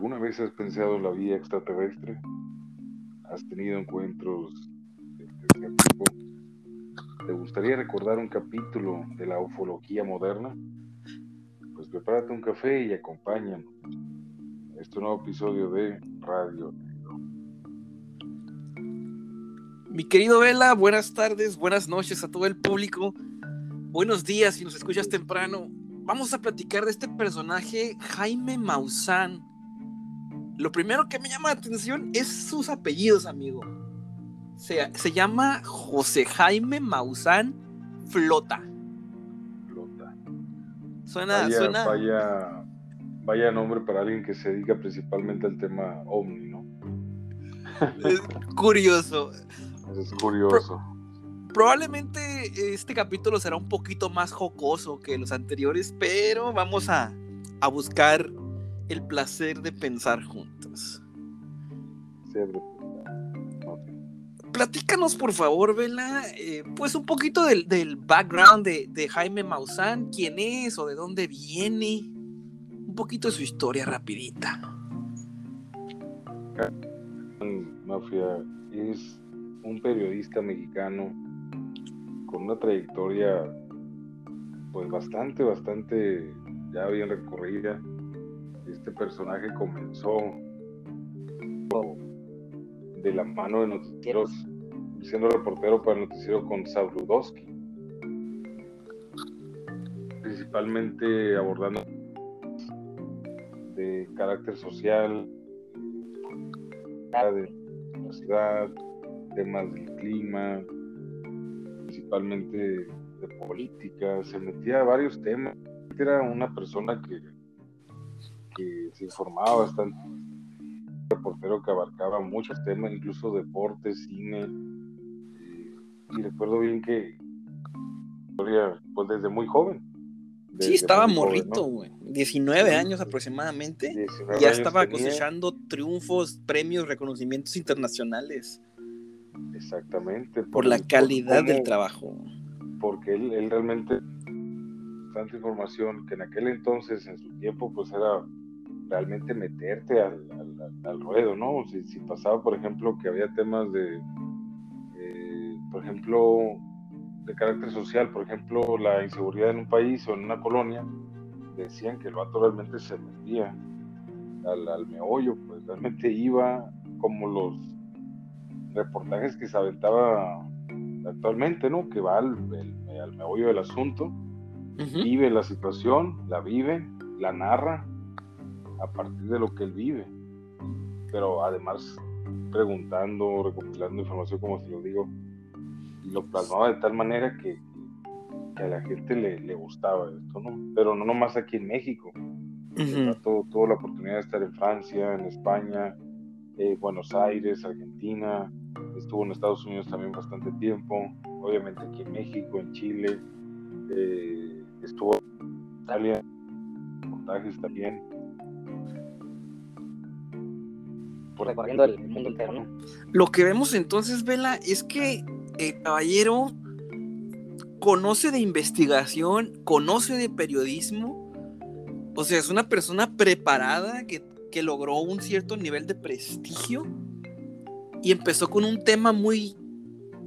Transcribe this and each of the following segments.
¿Alguna vez has pensado en la vida extraterrestre? ¿Has tenido encuentros de este tipo? ¿Te gustaría recordar un capítulo de la ufología moderna? Pues prepárate un café y acompáñanos este nuevo episodio de Radio Mi querido Vela, buenas tardes, buenas noches a todo el público. Buenos días si nos escuchas temprano. Vamos a platicar de este personaje, Jaime Maussan. Lo primero que me llama la atención es sus apellidos, amigo. Se, se llama José Jaime Maussan Flota. Flota. Suena, Vaya, suena. vaya, vaya nombre para alguien que se dedica principalmente al tema ovni, ¿no? Es curioso. Es curioso. Probablemente este capítulo será un poquito más jocoso que los anteriores, pero vamos a, a buscar el placer de pensar juntos. De- ok. Platícanos, por favor, Vela, eh, pues un poquito del, del background de, de Jaime Maussan, quién es o de dónde viene, un poquito de su historia rapidita. Mafia es un periodista mexicano con una trayectoria pues bastante, bastante ya bien recorrida. Este personaje comenzó de la mano de noticieros, siendo reportero para el noticiero con Sabludowski, principalmente abordando de carácter social, de la ciudad, temas del clima, principalmente de política, se metía a varios temas. Era una persona que, que se informaba bastante, reportero que abarcaba muchos temas, incluso deportes, cine, eh, y recuerdo bien que pues desde muy joven. Sí, desde estaba muy joven, morrito, ¿no? güey, 19 Sí, años sí. aproximadamente. 19 Ya años estaba tenía. cosechando triunfos, premios, reconocimientos internacionales Exactamente. por la por calidad del trabajo. Porque él, él realmente tanta información que en aquel entonces, en su tiempo, pues era realmente meterte al, al- ruedo, ¿no? Si, si pasaba, por ejemplo, que había temas de, eh, por ejemplo, de carácter social, por ejemplo, la inseguridad en un país o en una colonia, decían que el vato realmente se metía al, al meollo, pues realmente iba como los reportajes que se aventaba actualmente, ¿no? Que va al, el- al meollo del asunto, vive la situación, la vive, la narra a partir de lo que él vive. Pero además preguntando, recopilando información, como se lo digo, y lo plasmaba de tal manera que, que a la gente le, le gustaba esto, ¿no? Pero no nomás aquí en México. Vato tuvo la oportunidad de estar en Francia, en España, eh, Buenos Aires, Argentina, estuvo en Estados Unidos también bastante tiempo, obviamente aquí en México, en Chile, eh, estuvo en Italia, reportajes también. Por recorriendo el mundo entero, ¿no? Lo que vemos entonces, Vela, es que el caballero conoce de investigación, conoce de periodismo, o sea, es una persona preparada que, que logró un cierto nivel de prestigio y empezó con un tema muy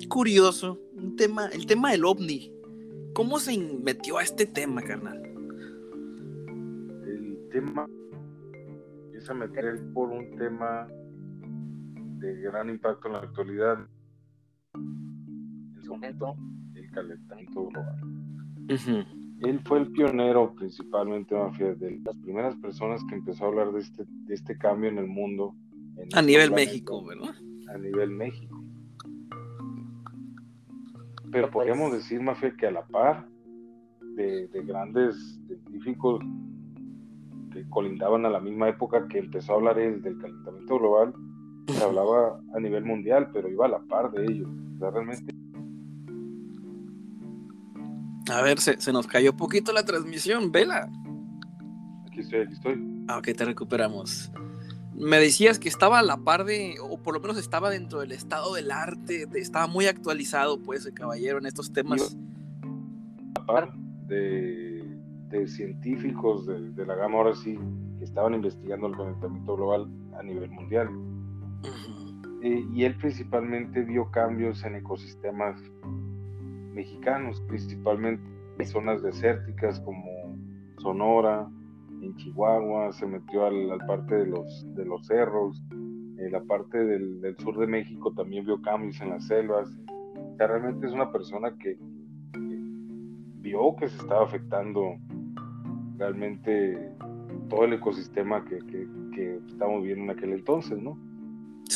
curioso, un tema, el tema del ovni. ¿Cómo se metió a este tema, carnal? el tema empieza a meter por un tema de gran impacto en la actualidad, En su momento, el calentamiento global. Él fue el pionero principalmente, Mafia, de las primeras personas que empezó a hablar de este, de este cambio en el mundo. en A nuestro nivel planeta, México, ¿verdad? A nivel México. Pero Pues- podríamos decir, Mafia, que a la par de, de grandes científicos que colindaban a la misma época que empezó a hablar él del calentamiento global, se hablaba a nivel mundial, pero iba a la par de ellos. O sea, realmente A ver, se, se nos cayó poquito la transmisión, Vela. aquí estoy, aquí estoy. Ah, ok, te recuperamos. Me decías que estaba a la par de, o por lo menos estaba dentro del estado del arte, de- estaba muy actualizado, pues, el caballero en estos temas. A par de, de científicos de, de la gama ahora sí, que estaban investigando el calentamiento global a nivel mundial. Eh, y él principalmente vio cambios en ecosistemas mexicanos, principalmente en zonas desérticas como Sonora, en Chihuahua, se metió al, al parte de los, de los cerros, en la parte del, sur de México también vio cambios en las selvas. O sea, realmente es una persona que, vio que se estaba afectando realmente todo el ecosistema que, que, que estamos viendo en aquel entonces, ¿no?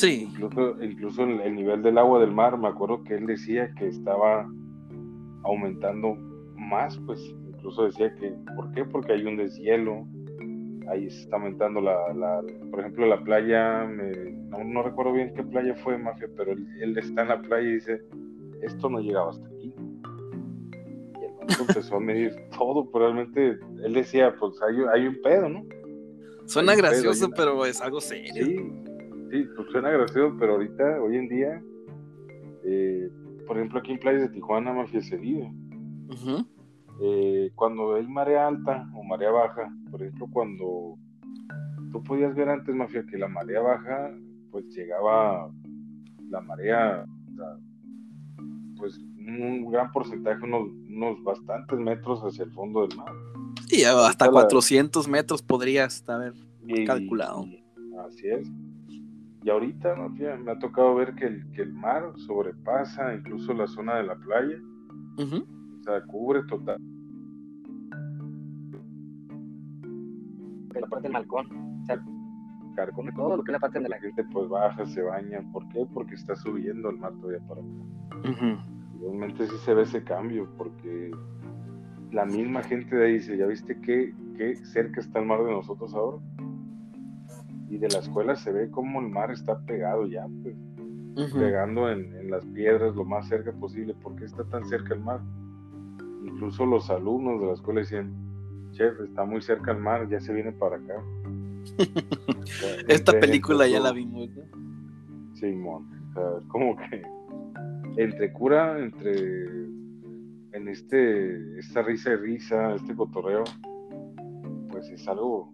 Sí, Incluso, incluso el, el nivel del agua del mar, me acuerdo que él decía que estaba aumentando más, pues incluso decía que, ¿por qué? Porque hay un deshielo, ahí se está aumentando la, la por ejemplo, la playa, me- no, no recuerdo bien qué playa fue, Mafia, pero él, él está en la playa y dice, esto no llegaba hasta aquí. Y el vato empezó a medir todo, pero realmente él decía, pues hay, hay un pedo, ¿no? suena pedo, gracioso, pero es algo serio. Sí, sí, pues suena gracioso, pero ahorita, hoy en día, eh, por ejemplo, aquí en playas de Tijuana, Mafia se vive. Eh, cuando hay marea alta o marea baja, por ejemplo, cuando tú podías ver antes, Mafia, que la marea baja, pues llegaba la marea, pues un gran porcentaje, unos, unos bastantes metros hacia el fondo del mar. Y hasta Ahorita la- 400 metros podrías haber. Y- Calculado. y- así es. Y ahorita, Mafia, me ha tocado ver que el, que el mar sobrepasa incluso la zona de la playa, o sea, cubre total. la parte del balcón, o sea, carcome todo lo que es la parte de la la gente pues baja, se baña. ¿Por qué? Porque está subiendo el mar todavía para acá. Ujú. Realmente sí se ve ese cambio, porque la misma gente de ahí dice, ¿ya viste qué, qué cerca está el mar de nosotros ahora? Y de la escuela se ve como el mar está pegado ya, pues, pegando en, en las piedras lo más cerca posible. ¿Por qué está tan cerca el mar? Incluso los alumnos de la escuela decían, chef, está muy cerca el mar, ya se viene para acá. O sea, Esta entre- película entre ya la vimos. ¿no? Simón, o sea, es como que entre cura, entre en este, esta risa y risa, este cotorreo, pues es algo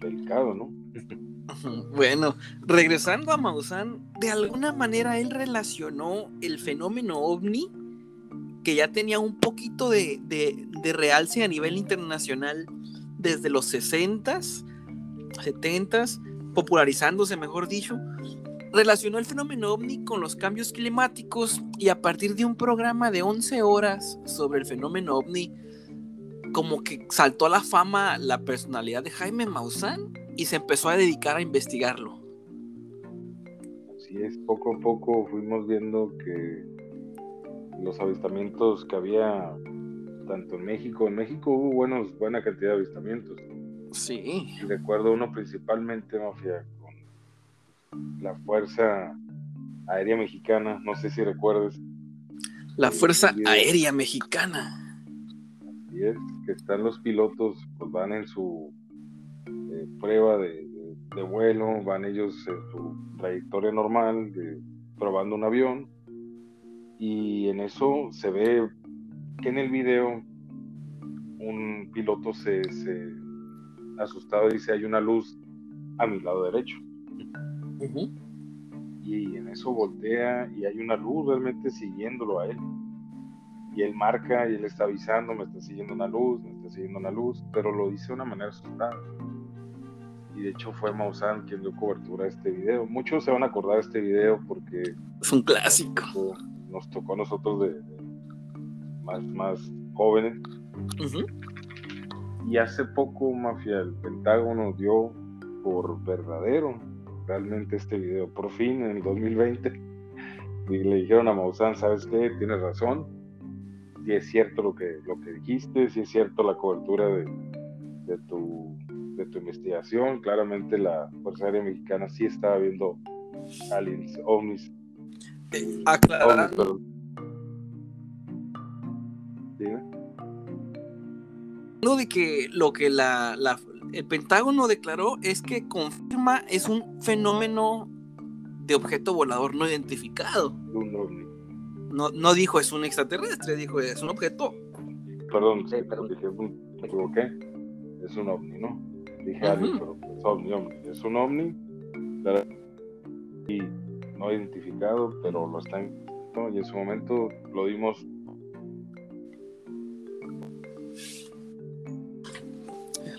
delicado, ¿no? Bueno, regresando a Maussan, de alguna manera él relacionó el fenómeno ovni, que ya tenía un poquito de, de- de realce a nivel internacional desde los 60s, 70s, popularizándose, mejor dicho, relacionó el fenómeno ovni con los cambios climáticos y a partir de un programa de 11 horas sobre el fenómeno ovni, como que saltó a la fama la personalidad de Jaime Maussan y se empezó a dedicar a investigarlo. Así es, poco a poco fuimos viendo que los avistamientos que había tanto en México, en México hubo buenos, buena cantidad de avistamientos. Sí. Y recuerdo uno principalmente, Mafia, con la Fuerza Aérea Mexicana, no sé si recuerdes, La Fuerza. Aérea Mexicana. y es que están los pilotos, pues van en su prueba de, de- de vuelo, van ellos en su trayectoria normal, de, probando un avión, y en eso se ve que en el video un piloto se, se asustado dice hay una luz a mi lado derecho. Y en eso voltea y hay una luz realmente siguiéndolo a él. Y él marca y él está avisando, me está siguiendo una luz, me está siguiendo una luz, pero lo dice de una manera asustada. Y de hecho fue Maussan quien dio cobertura a este video. Muchos se van a acordar de este video porque Es un clásico. nos tocó, a nosotros de, de más, más jóvenes. Y hace poco, Mafia, el Pentágono dio por verdadero realmente este video. Por fin, en el 2020, y le dijeron a Maussan, ¿sabes qué? Tienes razón. Si es cierto lo que, lo que dijiste, si es cierto la cobertura de, de tu, de tu investigación. Claramente la Fuerza Aérea Mexicana sí estaba viendo aliens, ovnis. Eh, aclarando. Dime. de que lo que la, la- el Pentágono declaró es que confirma es un fenómeno de objeto volador no identificado. Un ovni. No, no dijo es un extraterrestre, dijo es un objeto. Perdón, Sí, sí, perdón. dije, "Mm, me equivoqué. Es un ovni, ¿no? Dije alien, Ujú. pero es ovni, ovni. Es un ovni y no identificado, pero lo están ¿no? y en su momento lo dimos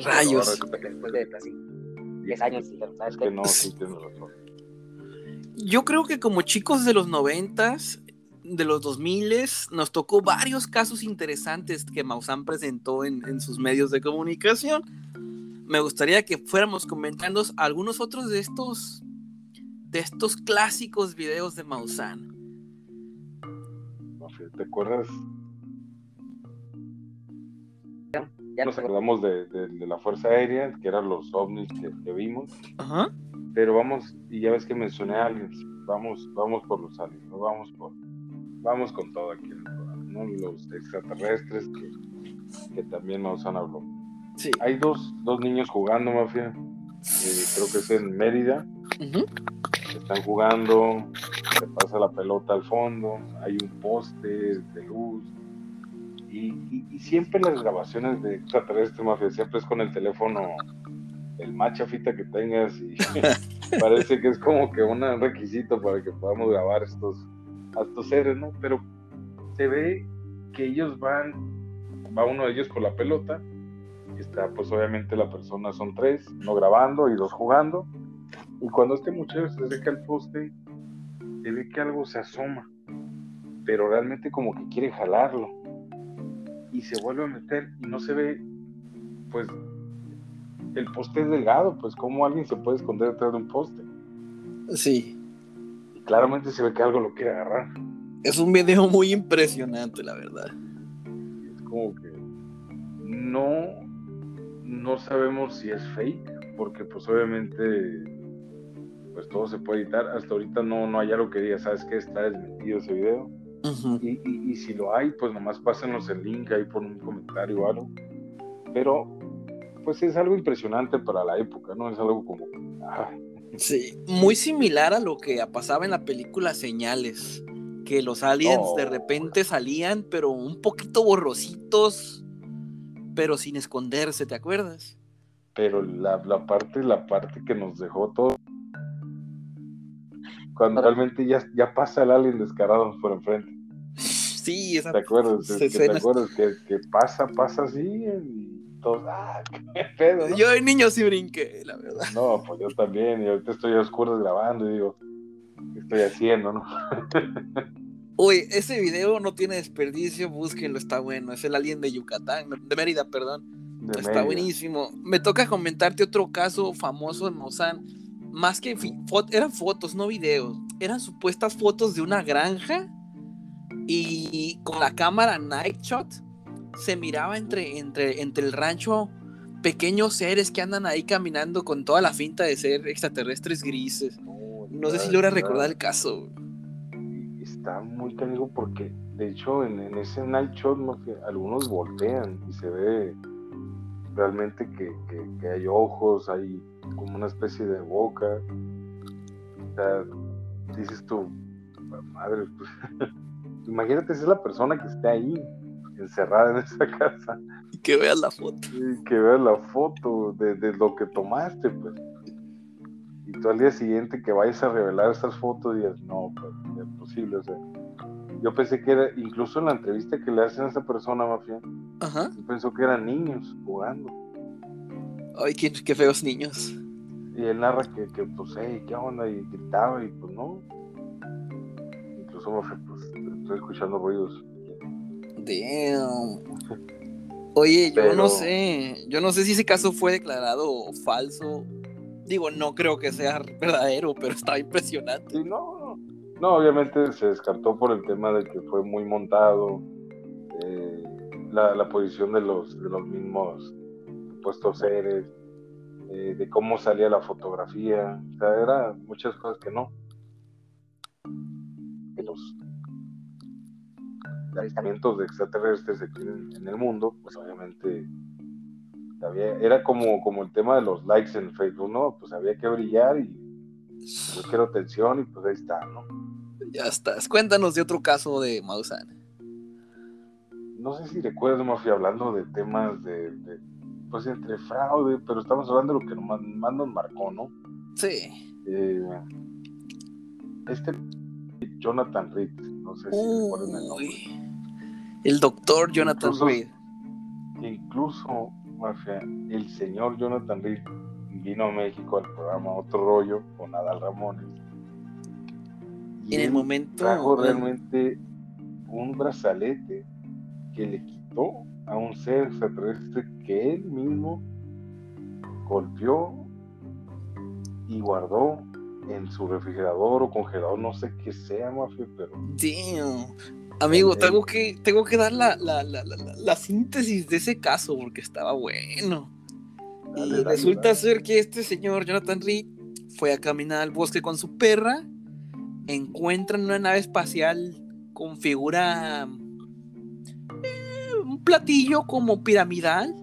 Rayos. Ahora resulta que Después de así 10 años dijeron, ¿sabes que qué? no, sí razón. Yo creo que como chicos de los noventas, de los dos miles, nos tocó varios casos interesantes que Maussan presentó en, en sus medios de comunicación. Me gustaría que fuéramos comentando algunos otros de estos, de estos clásicos videos de Maussan. No sé, ¿Te acuerdas? Ya Nos no acordamos de, de- de la Fuerza Aérea, que eran los ovnis que, que vimos, Ajá. pero vamos, y ya ves que mencioné a aliens, vamos, vamos por los aliens, ¿no? vamos por, vamos con todo aquí ¿no? Los extraterrestres que, que también Maussan habló. Sí. Hay dos, dos niños jugando, Mafia, eh, creo que es en Mérida, están jugando, se pasa la pelota al fondo, hay un poste de luz. Y, y- y siempre las grabaciones de extraterrestre mafia, siempre es con el teléfono, el más chafita que tengas, y parece que es como que un requisito para que podamos grabar estos, a estos seres, ¿no? Pero se ve que ellos van, va uno de ellos por la pelota, está pues obviamente la persona, son tres, uno grabando y dos jugando, y cuando este muchacho se acerca al poste, se ve que algo se asoma, pero realmente como que quiere jalarlo. Y se vuelve a meter y no se ve, pues, el poste es delgado, pues, ¿cómo alguien se puede esconder detrás de un poste? Sí. Y claramente se ve que algo lo quiere agarrar. Es un video muy impresionante, la verdad. Es como que no, no sabemos si es fake, porque pues obviamente pues todo se puede editar. Hasta ahorita no, no hay algo que diga, ¿sabes qué? Está desmentido ese video. Y, y- y si lo hay, pues nomás pásenos el link ahí por un comentario o algo. Pero pues es algo impresionante para la época, ¿no? Es algo como... ah, Sí, muy similar a lo que pasaba en la película Señales, que los aliens Oh. de repente salían, pero un poquito borrositos, pero sin esconderse, ¿te acuerdas? pero la, la parte, la parte que nos dejó todo... Cuando realmente ya, ya pasa el alien descarado por enfrente. Sí, esa ¿Te acuerdas? Es que ¿Te acuerdas que, que pasa, pasa así y todos, ah, qué pedo, ¿no? Yo de niño sí brinqué, la verdad. No, pues yo también, y ahorita estoy a oscuras grabando y digo, ¿qué estoy haciendo, no? Uy, ese video no tiene desperdicio, búsquenlo, está bueno. Es el alien de Yucatán, de Mérida, perdón. De Está Mérida. buenísimo. Me toca comentarte otro caso famoso de Maussan. Más que eran fotos, no videos. Eran supuestas fotos de una granja y con la cámara Night Shot se miraba entre, entre, entre el rancho pequeños seres que andan ahí caminando con toda la finta de ser extraterrestres grises. No sé si logra recordar el caso. Y Está muy canijo porque, de hecho, en, en ese night shot, algunos voltean y se ve realmente que, que- que hay ojos, hay como una especie de boca. O sea, dices tú, madre, pues, imagínate si es la persona que esté ahí, encerrada en esa casa. Que veas la foto. y que veas la foto de, de lo que tomaste, pues. Y tú al día siguiente que vayas a revelar esas fotos digas, no, pues, es imposible, o sea. Yo pensé que era, incluso en la entrevista que le hacen a esa persona, Mafia, Ajá. pensó que eran niños jugando. Ay, qué, qué feos niños. Y él narra que, que pues, hey, ¿qué onda? Y gritaba, y pues no. Incluso, Mafia, pues, estoy escuchando ruidos. Damn. Oye, yo no sé, yo no sé si ese caso fue declarado falso. Digo, no creo que sea verdadero, pero estaba impresionante. Sí, no, no. Obviamente se descartó por el tema de que fue muy montado, eh, la, la posición de los, de los mismos supuestos seres, eh, de cómo salía la fotografía, o sea, eran muchas cosas que no. Los avistamientos de extraterrestres en, en el mundo, pues obviamente había- era como, como el tema de los likes en Facebook, ¿no? Pues había que brillar y yo quiero atención y pues ahí está, ¿no? Ya estás. Cuéntanos de otro caso de Maussan. No sé si recuerdas, fui hablando de temas de, de, pues entre fraude, pero estamos hablando de lo que más, más nos marcó, ¿no? Sí. Eh, este Jonathan Reed, no sé si recuerdan el nombre. El doctor Jonathan Incluso- Reed. Incluso, Mafia, el señor Jonathan Reed vino a México al programa Otro Rollo con Adal Ramones. Y En el momento. trajo realmente un brazalete que le quitó a un ser extraterrestre que él mismo golpeó y guardó en su refrigerador o congelador, no sé qué sea, Mafia, pero Damn. Amigo, tengo que, tengo que dar la, la, la, la, la- la síntesis de ese caso porque estaba bueno. Dale, y dale, resulta dale. ser que este señor, Jonathan Reed, fue a caminar al bosque con su perra, encuentran una nave espacial con figura... eh, un platillo como piramidal,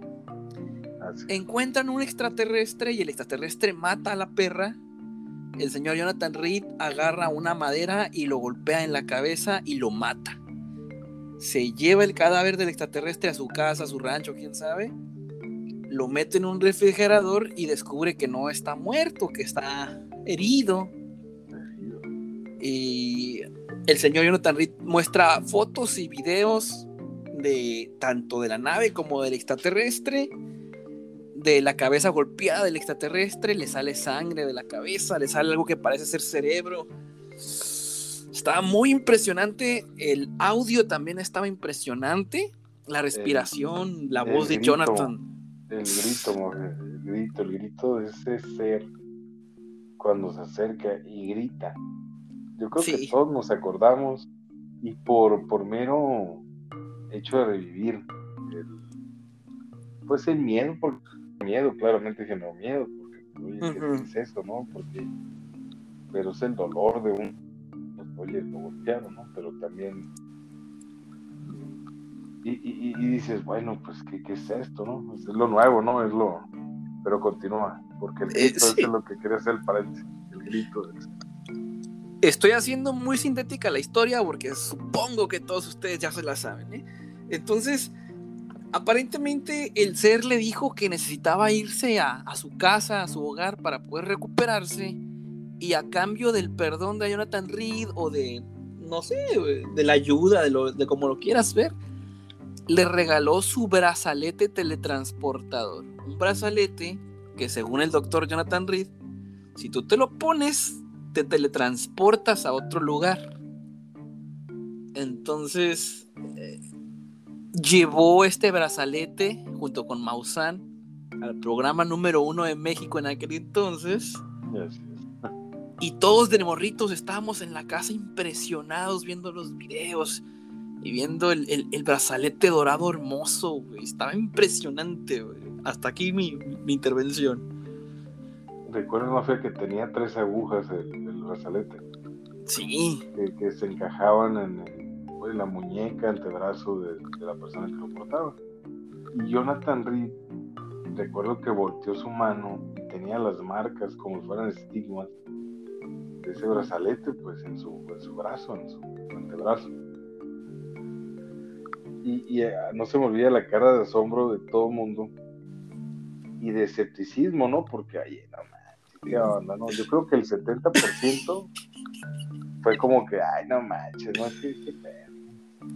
así. encuentran un extraterrestre y el extraterrestre mata a la perra. El señor Jonathan Reed agarra una madera y lo golpea en la cabeza y lo mata. Se lleva el cadáver del extraterrestre a su casa, a su rancho, quién sabe. Lo mete en un refrigerador y descubre que no está muerto, que está herido. Y el señor Jonathan Reed muestra fotos y videos de tanto de la nave como del extraterrestre. De la cabeza golpeada del extraterrestre, le sale sangre de la cabeza, le sale algo que parece ser cerebro. Estaba muy impresionante. El audio también estaba impresionante. La respiración, la voz de grito. Jonathan. El grito, el grito, el grito de ese ser cuando se acerca y grita. Yo creo que todos nos acordamos y por, por mero hecho de revivir el, pues el miedo, porque miedo, claramente generó miedo, porque oye, ¿qué Ujú. es eso, no? Porque, pero es el dolor de un, oye, lo golpearon, ¿no? Pero también y, y- y dices, bueno, pues, ¿qué, qué es esto, no? Pues, es lo nuevo, ¿no? Es lo... Pero continúa, porque el Eh, grito sí. es lo que quería hacer el paréntesis, el grito. es- Estoy haciendo muy sintética la historia porque supongo que todos ustedes ya se la saben. ¿eh? Entonces, aparentemente el ser le dijo que necesitaba irse a, a su casa, a su hogar para poder recuperarse y a cambio del perdón de Jonathan Reed o de, no sé, de la ayuda, de, lo, de como lo quieras ver, le regaló su brazalete teletransportador. Un brazalete que según el doctor Jonathan Reed, si tú te lo pones, te teletransportas a otro lugar. Entonces, eh, llevó este brazalete junto con Maussan al programa número uno de México en aquel entonces. y todos de morritos estábamos en la casa impresionados viendo los videos y viendo el, el- el brazalete dorado hermoso, güey. Estaba impresionante, güey. Hasta aquí mi, mi intervención. Recuerdo, Mafia, que tenía tres agujas el, el brazalete, Sí, que, que se encajaban en, el- en la muñeca, antebrazo de, de la persona que lo portaba. Y Jonathan Reed, recuerdo que volteó su mano y tenía las marcas como si fueran estigmas de ese brazalete, pues en su, en su brazo, en su antebrazo. Y, y, eh, no se me olvida la cara de asombro de todo el mundo y de escepticismo, ¿no? Porque, ay, no manches, qué onda, ¿no? Yo creo que el 70% fue como que, ay, no manches, no, qué, qué pedo.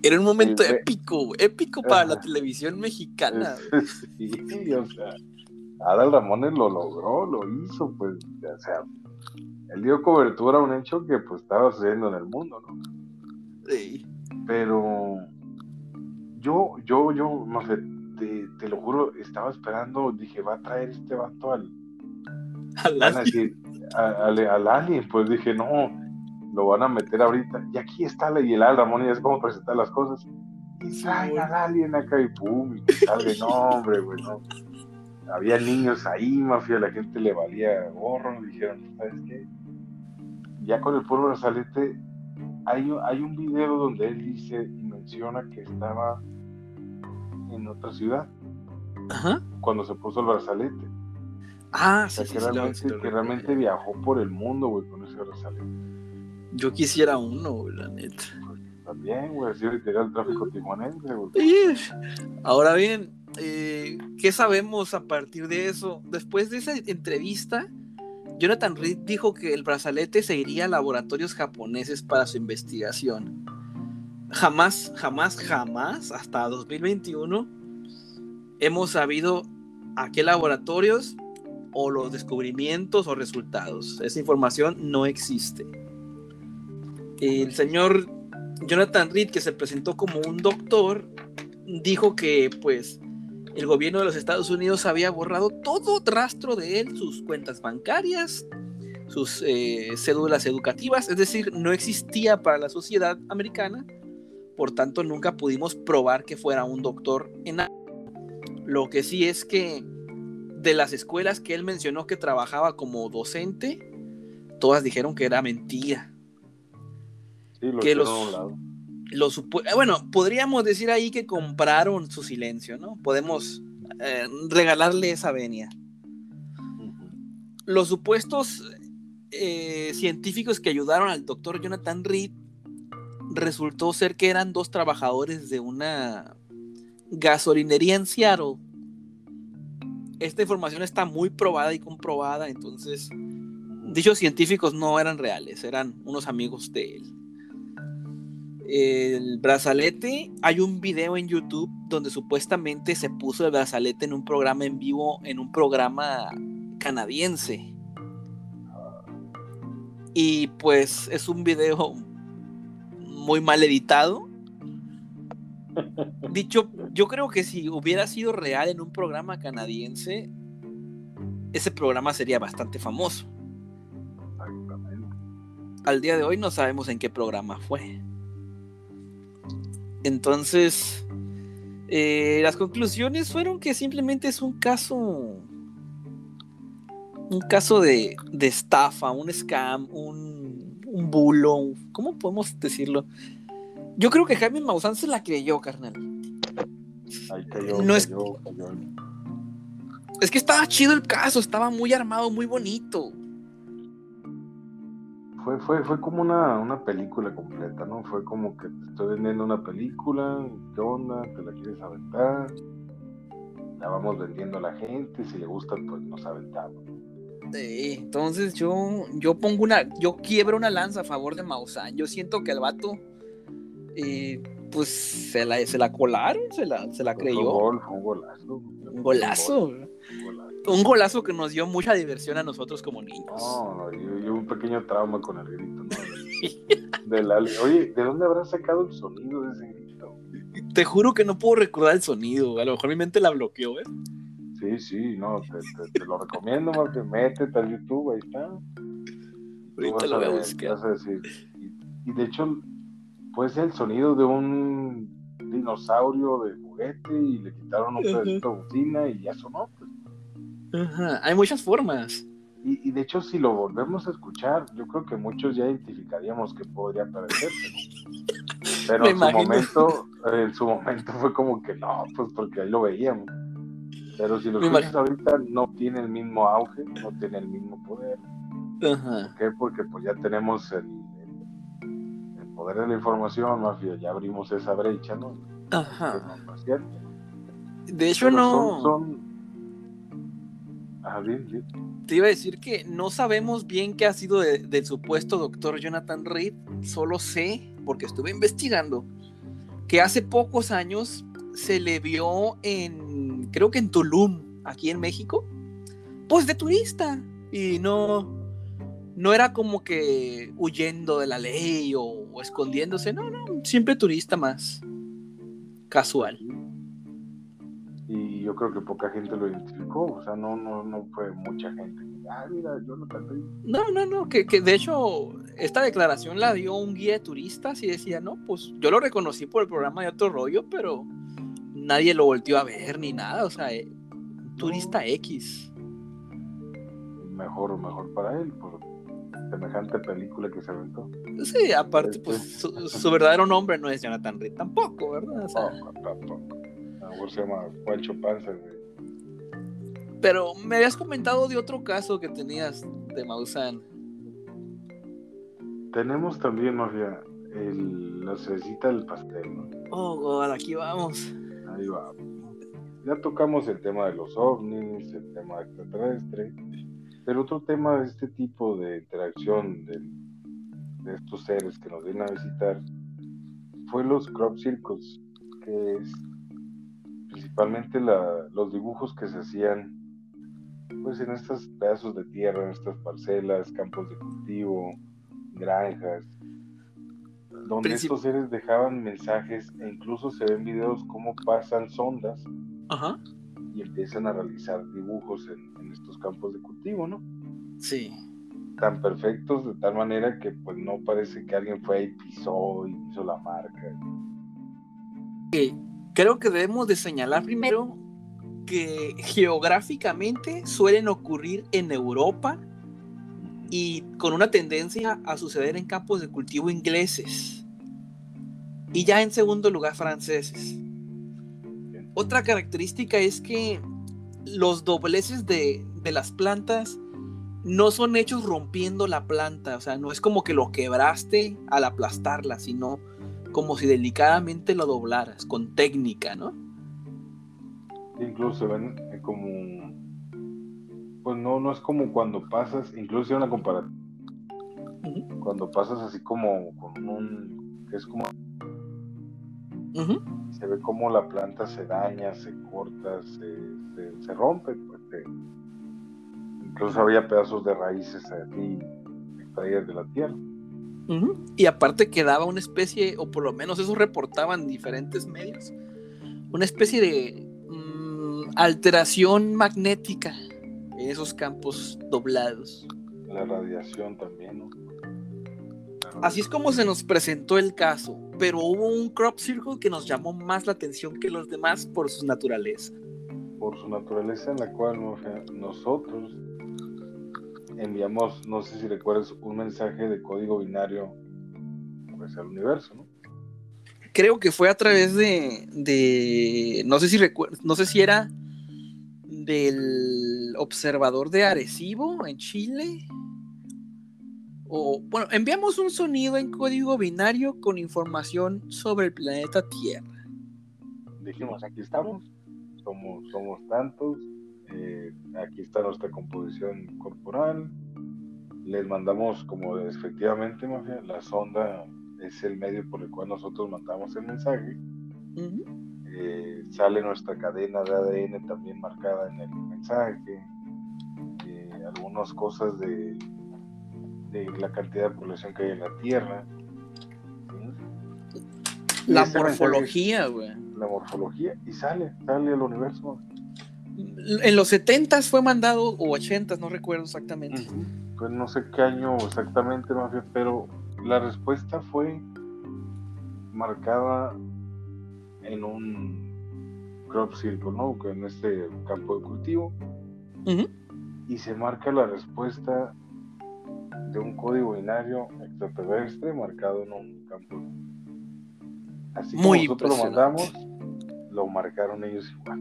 era un momento Sí, épico, épico para la televisión mexicana. Sí, o sea, Adal Ramones lo logró, lo hizo, pues, o sea, él dio cobertura a un hecho que pues estaba sucediendo en el mundo, ¿no? Sí. Pero yo, yo, yo, no sé, te, te lo juro, estaba esperando, dije, va a traer este vato al, Al alien. decir, a- al, al alien, pues dije, no, lo van a meter ahorita, y aquí está la, y el Al Ramón ya es como presentar las cosas, y traen al alien acá y pum, y que y no, hombre, güey, no. Había niños ahí, mafia, la gente le valía gorro, dijeron, ¿sabes qué? Ya con el puro brazalete, hay, hay un video donde él dice menciona que estaba en otra ciudad Ajá. cuando se puso el brazalete. Ah, O sea, sí, que, sí, realmente, sí que realmente viajó por el mundo, güey, con ese brazalete. Yo quisiera uno, güey, la neta. También, güey, así literal el tráfico tijuanense, güey. Ahora bien, eh, ¿qué sabemos a partir de eso? Después de esa entrevista, Jonathan Reed dijo que el brazalete se iría a laboratorios japoneses para su investigación. Jamás, jamás, jamás, hasta 2021, hemos sabido a qué laboratorios o los descubrimientos o resultados. Esa información no existe. El señor Jonathan Reed, que se presentó como un doctor, dijo que pues el gobierno de los Estados Unidos había borrado todo rastro de él, sus cuentas bancarias, sus eh, cédulas educativas, es decir, no existía para la sociedad americana, por tanto nunca pudimos probar que fuera un doctor en. Lo que sí es que de las escuelas que él mencionó que trabajaba como docente, todas dijeron que era mentira. Sí, lo que los- eh, bueno, podríamos decir ahí que compraron su silencio, ¿no? Podemos eh, regalarle esa venia. Los supuestos eh, científicos que ayudaron al doctor Jonathan Reed resultó ser que eran dos trabajadores de una gasolinería en Seattle. Esta información está muy probada y comprobada, entonces dichos científicos no eran reales, eran unos amigos de él. El brazalete, hay un video en YouTube donde supuestamente se puso el brazalete en un programa en vivo, en un programa canadiense. Y pues es un video muy mal editado. Dicho, yo creo que si hubiera sido real en un programa canadiense, ese programa sería bastante famoso. Al día de hoy no sabemos en qué programa fue. Entonces, eh, las conclusiones fueron que simplemente es un caso, un caso de, de estafa, un scam, un, un bulo, ¿cómo podemos decirlo? Yo creo que Jaime Maussan se la creyó, carnal. Ahí cayó, No es- cayó, cayó. Es que estaba chido el caso, estaba muy armado, muy bonito. Fue, fue, fue como una, una película completa, ¿no? Fue como que te estoy vendiendo una película, ¿qué onda? ¿Te la quieres aventar? La vamos vendiendo a la gente, si le gusta, pues nos aventamos. Sí, entonces yo, yo pongo una, yo quiebro una lanza a favor de Maussan. Yo siento que el vato, eh, pues se la, se la colaron, se la, se la creyó. gol, un golazo. Un golazo. Un golazo. Un golazo que nos dio mucha diversión a nosotros como niños. No, yo, yo un pequeño trauma con el grito, ¿no? Del Ali. Oye, ¿de dónde habrán sacado el sonido de ese grito? Te juro que no puedo recordar el sonido. A lo mejor mi mente la bloqueó, ¿eh? Sí, sí, no, te, te- te lo recomiendo más que métete al YouTube, ahí está. Tú Ahorita vas lo voy a buscar. vas a decir. Y, y de hecho, puede ser el sonido de un dinosaurio de juguete y le quitaron un pedacito de bocina y ya sonó. pues. Ajá, Hay muchas formas. Y, y de hecho, si lo volvemos a escuchar, yo creo que muchos ya identificaríamos que podría parecerse. ¿no? Pero en su momento, en su momento fue como que no, pues porque ahí lo veíamos. Pero si lo Me escuchas ahorita, no tiene el mismo auge, no tiene el mismo poder. Ajá. ¿Por qué? Porque pues ya tenemos el, el- el poder de la información, mafia, ya abrimos esa brecha, ¿no? Ajá. No es cierto. De hecho, Pero no. Son, son... Ah, bien, bien. Te iba a decir que no sabemos bien qué ha sido de- del supuesto doctor Jonathan Reed. Solo sé, porque estuve investigando, que hace pocos años se le vio en, creo que en Tulum, aquí en México, pues de turista. Y no, no era como que huyendo de la ley o, o escondiéndose, no, no, siempre turista más. Casual. Y yo creo que poca gente lo identificó, o sea, no, no, no fue mucha gente. Ah, mira, yo canté. No, no, no, que, que de hecho esta declaración la dio un guía de turistas y decía, no, pues yo lo reconocí por el programa de otro rollo, pero nadie lo volteó a ver ni nada, o sea, eh, turista X. Mejor, mejor para él, por semejante película que se aventó. Sí, aparte, pues su, su verdadero nombre no es Jonathan Reed tampoco, ¿verdad? O sea, Tampoco, tampoco. A lo mejor se llama Juancho Panza, güey. pero me habías comentado de otro caso que tenías de Maussan. Tenemos también, Mafia, el, la cerecita del pastel, ¿no? Oh, God, aquí vamos. Ahí va. ya tocamos el tema de los ovnis, el tema extraterrestre, pero otro tema de este tipo de interacción de, estos seres que nos vienen a visitar fue los crop circles, que es principalmente los dibujos que se hacían pues en estos pedazos de tierra, en estas parcelas, campos de cultivo, granjas, donde Princip- estos seres dejaban mensajes e incluso se ven videos cómo pasan sondas Ajá. y empiezan a realizar dibujos en, en estos campos de cultivo, ¿no? Sí. Tan perfectos de tal manera que pues no parece que alguien fue y pisó y hizo la marca. Creo que debemos de señalar primero que geográficamente suelen ocurrir en Europa y con una tendencia a suceder en campos de cultivo ingleses. Y ya en segundo lugar franceses. Otra característica es que los dobleces de, de las plantas no son hechos rompiendo la planta, o sea, no es como que lo quebraste al aplastarla, sino como si delicadamente lo doblaras, con técnica, ¿no? Incluso ven como, pues no, no es como cuando pasas, incluso una comparativa, Ujú, cuando pasas así como con un, es como, se ve como la planta se daña, se corta, se, se, se rompe, pues se- incluso había pedazos de raíces extraídas de la tierra. Y aparte quedaba una especie, o por lo menos eso reportaban diferentes medios, una especie de mm, alteración magnética en esos campos doblados. La radiación también, ¿no? Así es como se nos presentó el caso, pero hubo un crop circle que nos llamó más la atención que los demás por su naturaleza. por su naturaleza en la cual nosotros enviamos, no sé si recuerdas, un mensaje de código binario pues, al universo, ¿no? Creo que fue a través de, de no sé si recuer- no sé si era del observador de Arecibo en Chile. O bueno, enviamos un sonido en código binario con información sobre el planeta Tierra. Dijimos, aquí estamos, somos, somos tantos, eh, aquí está nuestra composición corporal, les mandamos como efectivamente, Mafia, la sonda es el medio por el cual nosotros mandamos el mensaje. Eh, sale nuestra cadena de ADN también marcada en el mensaje, eh, algunas cosas de, de la cantidad de población que hay en la Tierra, La morfología, güey. la morfología, y sale, sale al universo. En los 70 fue mandado, o 80 no recuerdo exactamente. Pues no sé qué año exactamente, Mafia, pero la respuesta fue marcada en un crop circle, ¿no? En este campo de cultivo. Y se marca la respuesta de un código binario extraterrestre marcado en un campo. Así como Muy nosotros lo mandamos, lo marcaron ellos igual.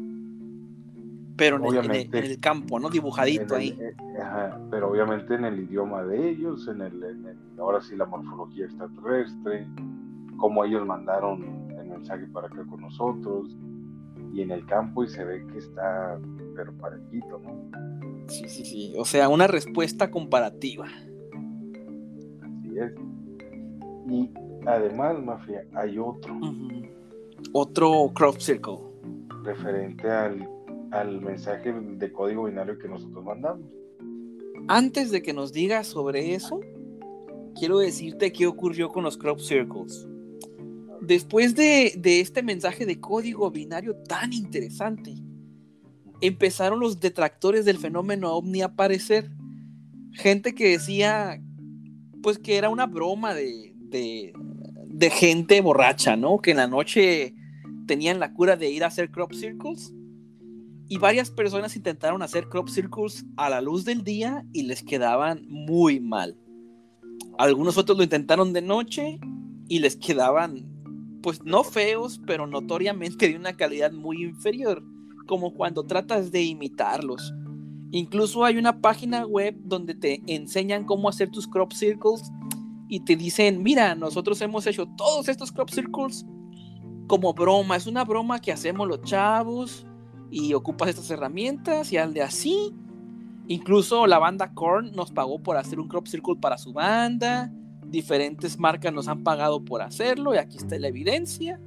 Pero en el, en el- Obviamente. en el campo, ¿no? Dibujadito el- ahí. eh, ajá, pero obviamente en el idioma de ellos, en el, en el- ahora sí la morfología extraterrestre, como ellos mandaron mensaje para acá con nosotros, y en el campo y se ve que está pero parejito, ¿no? Sí, sí, sí. O sea, una respuesta comparativa. Así es. Y además, Mafia, hay otro. Otro crop circle. referente al, al mensaje de código binario que nosotros mandamos. Antes de que nos digas sobre eso, quiero decirte qué ocurrió con los crop circles. Después de, este mensaje de código binario tan interesante, empezaron los detractores del fenómeno ovni a aparecer. Gente que decía, pues que era una broma de, de gente borracha, ¿no? Que en la noche tenían la cura de ir a hacer crop circles. Y varias personas intentaron hacer crop circles a la luz del día y les quedaban muy mal. Algunos otros lo intentaron de noche y les quedaban, pues no feos, pero notoriamente de una calidad muy inferior, como cuando tratas de imitarlos. Incluso hay una página web donde te enseñan cómo hacer tus crop circles y te dicen, mira, nosotros hemos hecho todos estos crop circles como broma, es una broma que hacemos los chavos y ocupas estas herramientas y hazle así. Incluso la banda Korn nos pagó por hacer un crop circle para su banda. Diferentes marcas nos han pagado por hacerlo y aquí está la evidencia.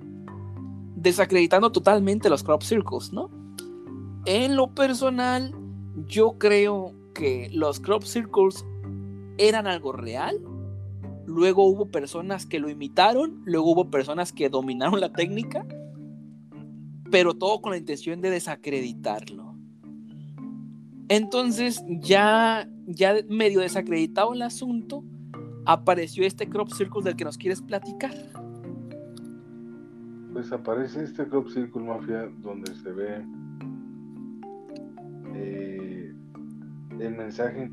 Desacreditando totalmente los crop circles, ¿no? En lo personal, yo creo que los crop circles eran algo real. Luego hubo personas que lo imitaron, luego hubo personas que dominaron la técnica, pero todo con la intención de desacreditarlo. Entonces, ya, ya medio desacreditado el asunto, apareció este crop circle del que nos quieres platicar. Pues aparece este crop circle mafia donde se ve eh, el mensaje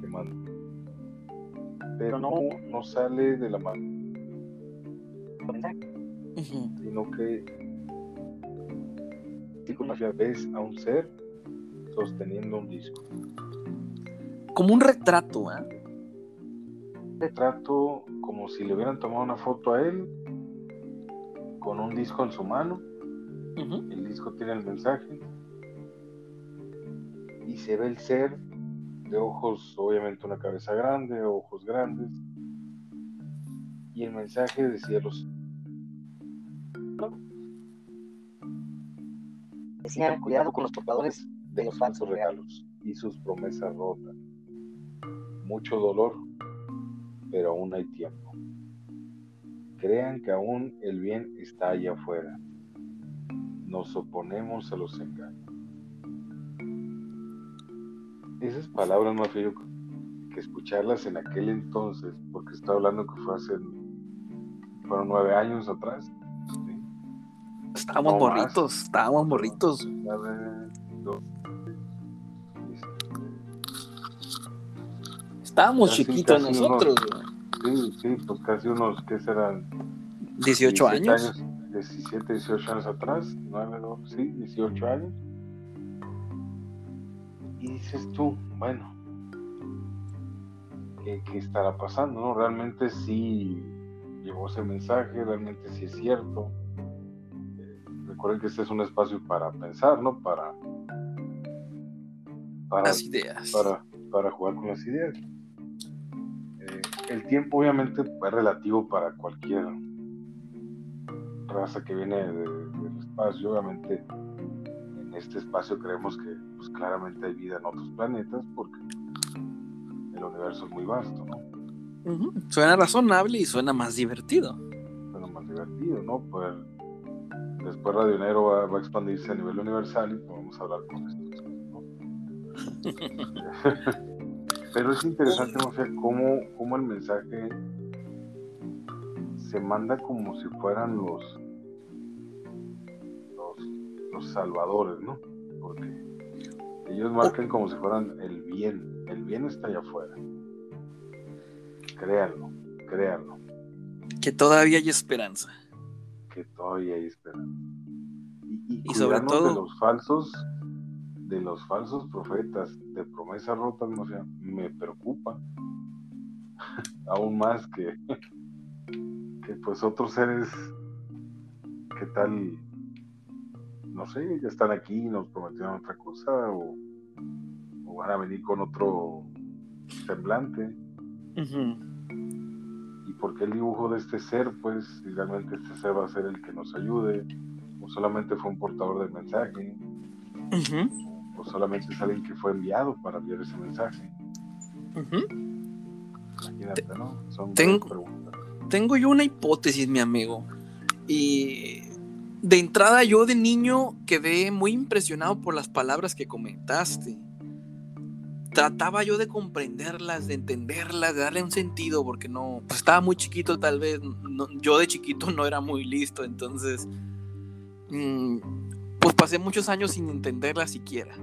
que manda. Pero no, no sale de la mano, sino que mafia ves a un ser sosteniendo un disco. Como un retrato, ¿eh? retrato como si le hubieran tomado una foto a él con un disco en su mano. El disco tiene el mensaje y se ve el ser de ojos, obviamente una cabeza grande, ojos grandes. Y el mensaje decía los decía cuidado con los portadores de los falsos regalos y sus promesas rotas. Mucho dolor, pero aún hay tiempo. Crean que aún el bien está allá afuera. Nos oponemos a los engaños. Esas palabras más que escucharlas en aquel entonces, porque estoy hablando que fue hace, fueron nueve años atrás. Estábamos morritos, estábamos morritos. Estábamos chiquitos nosotros. sí, sí, pues casi unos, ¿qué serán? 18 años. 17, 18 años atrás, 9, sí, 18 años. Y dices tú, bueno, ¿qué, ¿qué, estará pasando? ¿no? Realmente sí llegó ese mensaje, realmente sí es cierto. Eh, recuerden que este es un espacio para pensar, ¿no? Para, para las ideas. Para, para jugar con las ideas el tiempo obviamente es relativo para cualquier raza que viene del espacio. Obviamente en este espacio creemos que pues, claramente hay vida en otros planetas porque el universo es muy vasto, ¿no? Suena razonable y suena más divertido. Suena más divertido, ¿no? Pues después Radio Nero va, a expandirse a nivel universal y podemos hablar con estos. ¿no? Pero es interesante, no sé, cómo, cómo el mensaje se manda como si fueran los, los, salvadores, ¿no? Porque ellos marcan como si fueran el bien. El bien está allá afuera. Créanlo, créanlo. Que todavía hay esperanza. Que todavía hay esperanza. Y, sobre todo de los falsos de los falsos profetas de promesas rotas me preocupa aún más que, que pues otros seres que tal no sé ya están aquí y nos prometieron otra cosa o, van a venir con otro semblante. Y porque el dibujo de este ser pues si realmente este ser va a ser el que nos ayude o solamente fue un portador del mensaje solamente alguien que fue enviado para enviar ese mensaje. Imagínate, ¿no? Son tengo, tengo yo una hipótesis, mi amigo. Y de entrada yo de niño quedé muy impresionado por las palabras que comentaste. Trataba yo de comprenderlas, de entenderlas, de darle un sentido, porque no, pues estaba muy chiquito tal vez. yo de chiquito no era muy listo, entonces mm, pues pasé muchos años sin entenderla siquiera.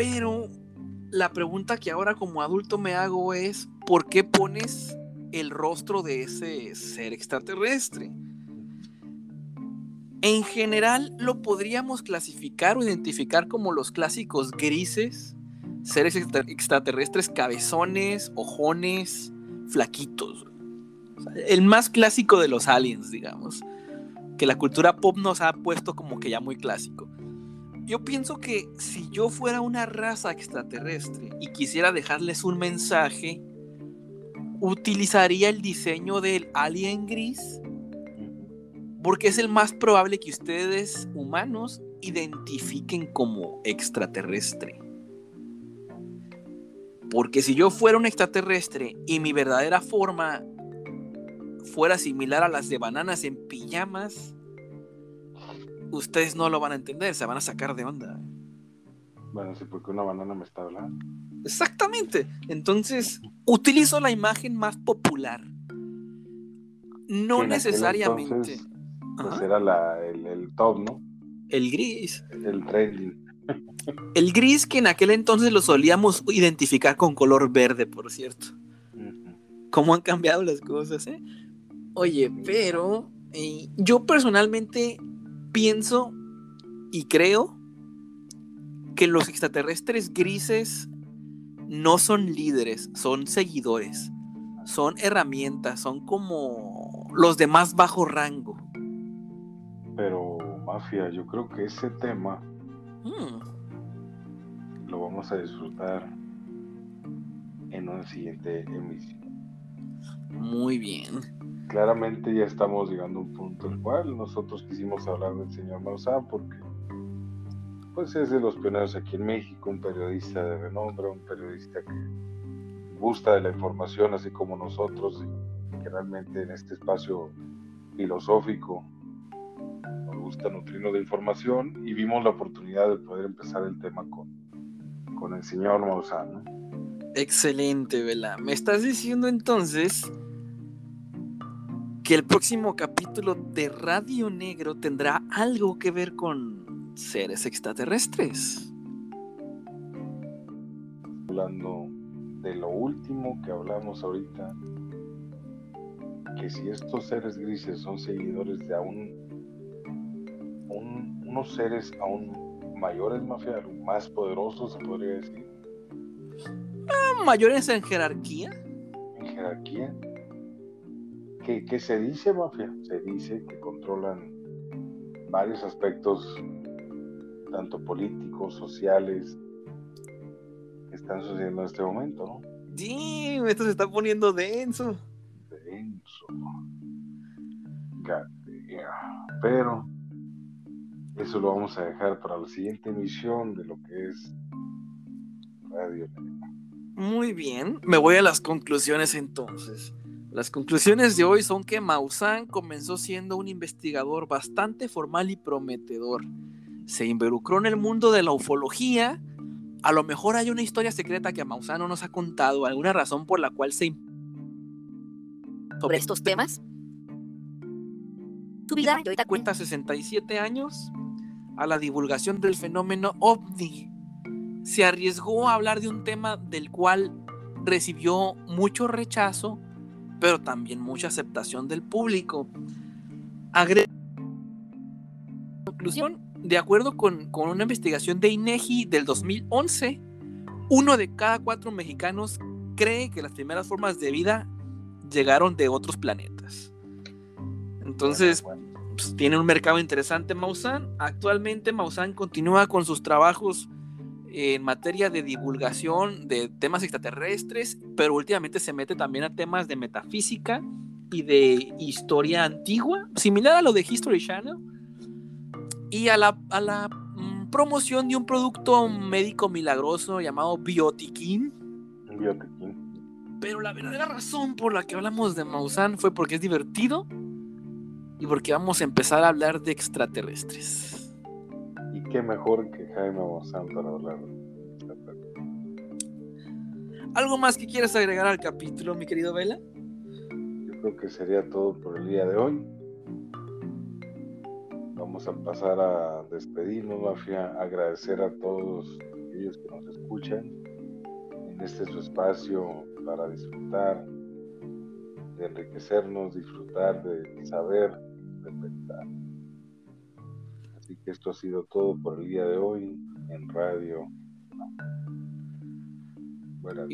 Pero la pregunta que ahora como adulto me hago es, ¿por qué pones el rostro de ese ser extraterrestre? En general lo podríamos clasificar o identificar como los clásicos grises, seres extraterrestres cabezones, ojones, flaquitos. El más clásico de los aliens, digamos. que la cultura pop nos ha puesto como que ya muy clásico. Yo pienso que si yo fuera una raza extraterrestre y quisiera dejarles un mensaje, utilizaría el diseño del alien gris porque es el más probable que ustedes humanos identifiquen como extraterrestre. Porque si yo fuera un extraterrestre y mi verdadera forma fuera similar a las de bananas en pijamas, ustedes no lo van a entender, se van a sacar de onda. Bueno, sí, porque una banana me está hablando. Exactamente. Entonces, utilizo la imagen más popular. No necesariamente. entonces, Pues era la, el, el top, ¿no? El gris. El trending. El gris que en aquel entonces lo solíamos identificar con color verde, por cierto. Ujú. cómo han cambiado las cosas, ¿eh? Oye, pero eh, yo personalmente pienso y creo que los extraterrestres grises no son líderes, son seguidores, son herramientas, son como los de más bajo rango. Pero, Mafia, yo creo que ese tema Mm, lo vamos a disfrutar en una siguiente emisión. muy bien. Claramente ya estamos llegando a un punto en el cual nosotros quisimos hablar del señor Maussan porque pues es de los pioneros aquí en México, un periodista de renombre, un periodista que gusta de la información así como nosotros y que realmente en este espacio filosófico nos gusta nutrirnos de información y vimos la oportunidad de poder empezar el tema con, con el señor Maussan. ¿no? Excelente, Vela. ¿Me estás diciendo entonces que el próximo capítulo de Radio Negro tendrá algo que ver con seres extraterrestres? hablando de lo último que hablamos ahorita, que si estos seres grises son seguidores de aún un- unos seres aún mayores, mafia, más poderosos, se podría decir, ¿Mayores en jerarquía? en jerarquía. ¿Qué, qué se dice, mafia? Se dice que controlan varios aspectos, tanto políticos, sociales, que están sucediendo en este momento, ¿no? Damn, esto se está poniendo denso. denso. Pero eso lo vamos a dejar para la siguiente emisión de lo que es Radio. Muy bien, me voy a las conclusiones entonces. Las conclusiones de hoy son que Maussan comenzó siendo un investigador bastante formal y prometedor. Se involucró en el mundo de la ufología. A lo mejor hay una historia secreta que Maussan no nos ha contado, alguna razón por la cual se sobre estos temas. Tu vida, ahorita cuenta 67 años a la divulgación del fenómeno ovni. Se arriesgó a hablar de un tema del cual recibió mucho rechazo, pero también mucha aceptación del público. Agre- Conclusión, de acuerdo con, con una investigación de INEGI del 2011, uno de cada cuatro mexicanos cree que las primeras formas de vida llegaron de otros planetas. Entonces, pues, tiene un mercado interesante Maussan. Actualmente Maussan continúa con sus trabajos en materia de divulgación de temas extraterrestres, pero últimamente se mete también a temas de metafísica y de historia antigua, similar a lo de History Channel, y a la, a la mm, promoción de un producto médico milagroso llamado Biotiquín. un biotequín. Pero la verdadera razón por la que hablamos de Maussan fue porque es divertido y porque vamos a empezar a hablar de extraterrestres. Y qué mejor que Jaime Maussan para hablar. ¿Algo más que quieras agregar al capítulo, mi querido Vela? Yo creo que sería todo por el día de hoy. Vamos a pasar a despedirnos, Mafia, agradecer a todos aquellos que nos escuchan en este su espacio para disfrutar, de enriquecernos, disfrutar de saber, de pensar. Así que esto ha sido todo por el día de hoy en Radio. Buenas.